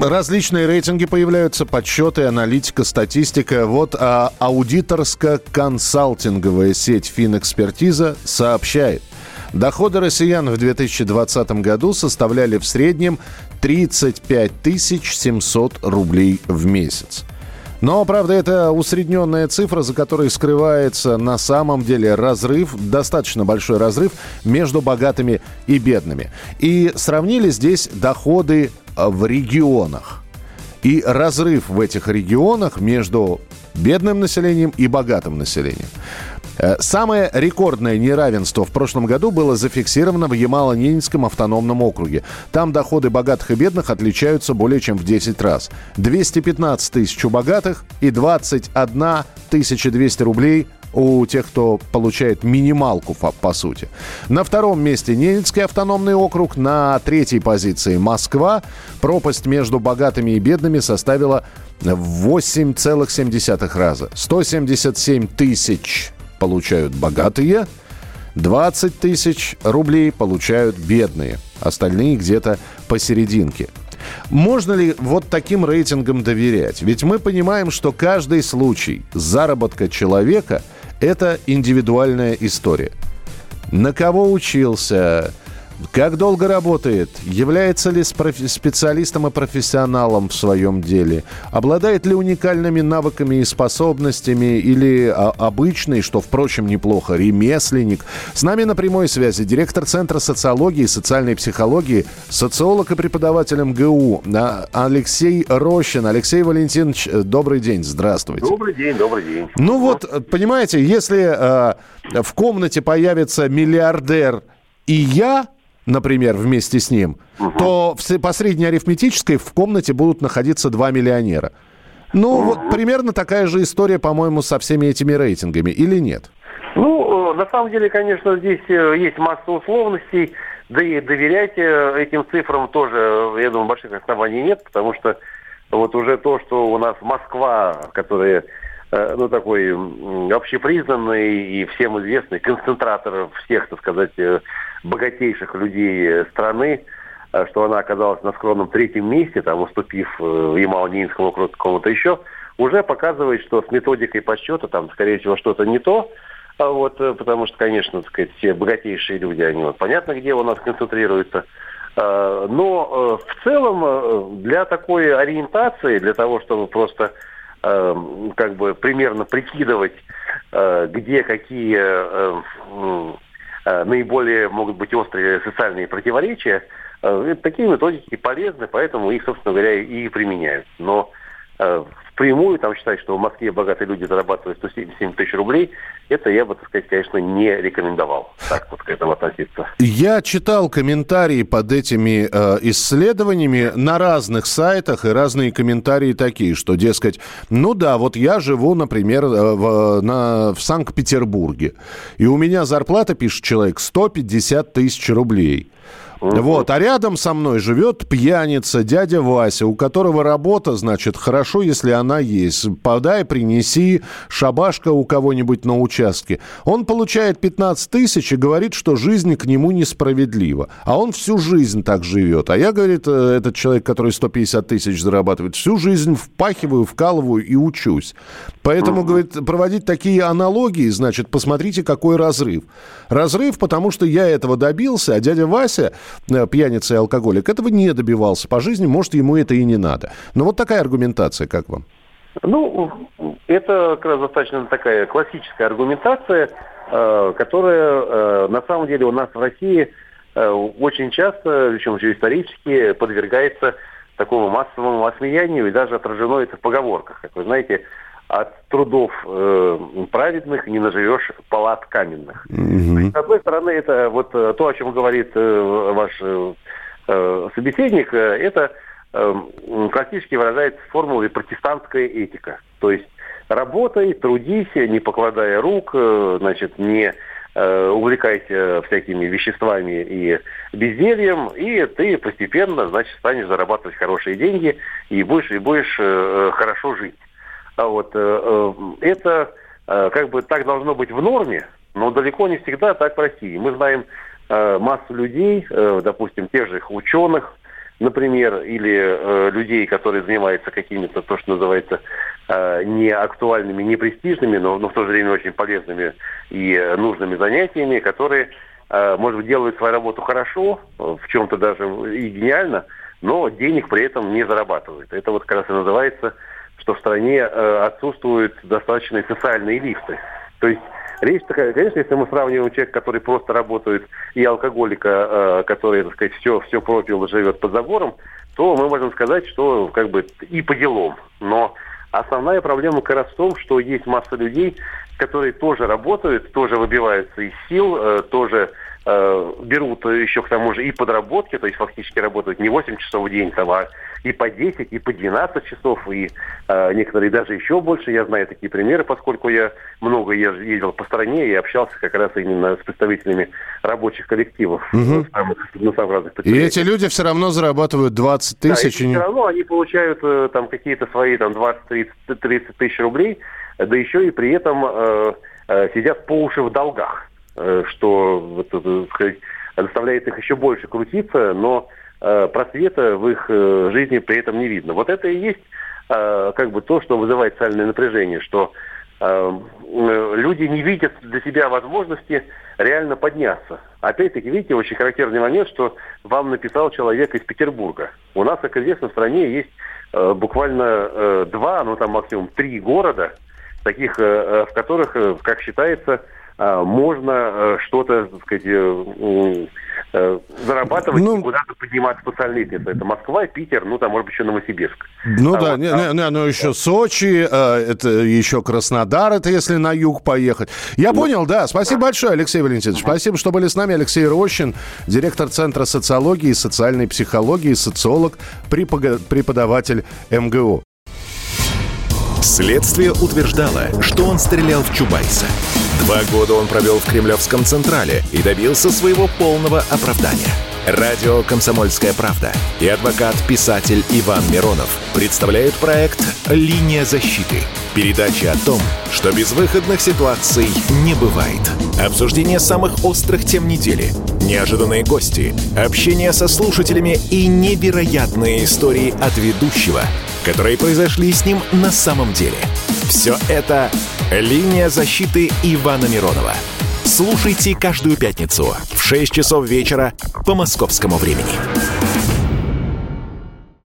Различные рейтинги появляются, подсчеты, аналитика, статистика. Вот а, аудиторско-консалтинговая сеть «Финэкспертиза» сообщает, доходы россиян в 2020 году составляли в среднем 35 700 рублей в месяц. Но, правда, это усредненная цифра, за которой скрывается на самом деле разрыв, достаточно большой разрыв между богатыми и бедными. И сравнили здесь доходы в регионах. И разрыв в этих регионах между бедным населением и богатым населением. Э, Самое рекордное неравенство в прошлом году было зафиксировано в Ямало-Ненецком автономном округе. Там доходы богатых и бедных отличаются более чем в 10 раз. 215 тысяч у богатых и 21 200 рублей у тех, кто получает минималку, по, сути. На втором месте Ненецкий автономный округ, на третьей позиции Москва. Пропасть между богатыми и бедными составила 8,7 раза. 177 тысяч получают богатые, 20 тысяч рублей получают бедные. Остальные где-то посерединке. Можно ли вот таким рейтингам доверять? Ведь мы понимаем, что каждый случай заработка человека – это индивидуальная история. На кого учился, как долго работает? Является ли специалистом и профессионалом в своем деле? Обладает ли уникальными навыками и способностями или а, обычный, что, впрочем, неплохо, ремесленник? С нами на прямой связи директор Центра социологии и социальной психологии, социолог и преподаватель МГУ а, Алексей Рощин. Алексей Валентинович, добрый день, здравствуйте. Добрый день, добрый день. Ну вот, понимаете, если э, в комнате появится миллиардер и я, например, вместе с ним, угу. то в, по средней арифметической в комнате будут находиться два миллионера. Ну, угу. вот примерно такая же история, по-моему, со всеми этими рейтингами, или нет? Ну, на самом деле, конечно, здесь э, есть масса условностей, да и доверять э, этим цифрам тоже, я думаю, больших оснований нет, потому что вот уже то, что у нас Москва, которая э, ну, такой общепризнанный и всем известный концентратор всех, так сказать, богатейших людей страны, э, что она оказалась на скромном третьем месте, там, уступив э, в Ямало-Ненецком округу кому-то еще, уже показывает, что с методикой подсчета там, скорее всего, что-то не то, а вот, э, потому что, конечно, так сказать, все богатейшие люди, они вот, понятно, где у нас концентрируются. Но в целом для такой ориентации, для того, чтобы просто как бы примерно прикидывать, где какие Э, наиболее могут быть острые социальные противоречия, э, такие методики полезны, поэтому их, собственно говоря, и применяют. Но э, впрямую там считать, что в Москве богатые люди зарабатывают 177 тысяч рублей, это я бы, так сказать, конечно, не рекомендовал так вот к этому относиться. Я читал комментарии под этими э, исследованиями на разных сайтах, и разные комментарии такие, что, дескать, ну да, вот я живу, например, э, в, на, в Санкт-Петербурге, и у меня зарплата, пишет человек, 150 тысяч рублей. Вот, а рядом со мной живет пьяница, дядя Вася, у которого работа, значит, хорошо, если она есть. Подай, принеси, шабашка у кого-нибудь на участке. Он получает 15 тысяч и говорит, что жизнь к нему несправедлива. А он всю жизнь так живет. А я, говорит, э, этот человек, который 150 тысяч зарабатывает, всю жизнь впахиваю, вкалываю и учусь. Поэтому, говорит, проводить такие аналогии, значит, посмотрите, какой разрыв. Разрыв, потому что я этого добился, а дядя Вася Э, пьяница и алкоголик, этого не добивался по жизни, может, ему это и не надо. Но вот такая аргументация, как вам? Ну, это как раз достаточно такая классическая аргументация, э, которая э, на самом деле у нас в России очень часто, причем еще исторически, подвергается такому массовому осмеянию и даже отражено это в поговорках. Как вы знаете, от трудов э, праведных не наживешь палат каменных. Mm-hmm. С одной стороны, это вот э, то, о чем говорит э, ваш э, э собеседник, э, это э, классически выражается формулой протестантская этика. То есть работай, трудись, не покладая рук, э, значит, не э, увлекайся всякими веществами и бездельем, и ты постепенно, значит, станешь зарабатывать хорошие деньги и будешь, и будешь э, хорошо жить. А вот это как бы так должно быть в норме, но далеко не всегда так в России. Мы знаем массу людей, допустим, тех же ученых, например, или э, людей, которые занимаются какими-то, то, что называется, э, не актуальными, не престижными, но, но в то же время очень полезными и э, нужными занятиями, которые, э, может быть, делают свою работу хорошо, в чем-то даже и гениально, но денег при этом не зарабатывают. Это вот как раз и называется, что в стране э, отсутствуют достаточные социальные лифты. То есть Речь такая, конечно, если мы сравниваем человека, который просто работает, и алкоголика, э, который, так сказать, все, все пропил, живет под забором, то мы можем сказать, что как бы и по делам. Но основная проблема как раз в том, что есть масса людей, которые тоже работают, тоже выбиваются из сил, э, тоже берут еще к тому же и подработки, то есть фактически работают не 8 часов в день, там, а и по 10, и по 12 часов, и э, некоторые даже еще больше. Я знаю такие примеры, поскольку я много ездил по стране и общался как раз именно с представителями рабочих коллективов угу. самых, на самых разных И эти люди все равно зарабатывают 20 тысяч. Да, и все равно они получают э, там какие-то свои там 20-30 тысяч рублей, да еще и при этом э, э, сидят по уши в долгах, э, что, вот, э, сказать, заставляет их еще больше крутиться, но Э, просвета в их э, жизни при этом не видно. Вот это и есть э, как бы то, что вызывает социальное напряжение, что люди не видят для себя возможности реально подняться. Опять-таки, видите, очень характерный момент, что вам написал человек из Петербурга. У нас, как известно, в стране есть буквально два, ну там максимум три города, таких, в которых, как считается, можно что-то, так сказать, Э, зарабатывать ну, и куда-то подниматься по лестнице. Это Москва, Питер, ну там, может быть, еще Новосибирск. Ну а да, вот, не, а... не, ну еще Сочи, э, это еще Краснодар, это если на юг поехать. Я ну, понял, да. Спасибо да. большое, Алексей Валентинович. Спасибо, что были с нами. Алексей Рощин, директор Центра социологии и социальной психологии, социолог, преподаватель МГУ. Следствие утверждало, что он стрелял в Чубайса. Два года он провел в Кремлевском Централе и добился своего полного оправдания. Радио «Комсомольская правда» и адвокат-писатель Иван Миронов представляют проект «Линия защиты». Передача о том, что безвыходных ситуаций не бывает. Обсуждение самых острых тем недели, неожиданные гости, общение со слушателями и невероятные истории от ведущего, которые произошли с ним на самом деле. Все это «Линия защиты Ивана Миронова». Слушайте каждую пятницу в 6 часов вечера по московскому времени.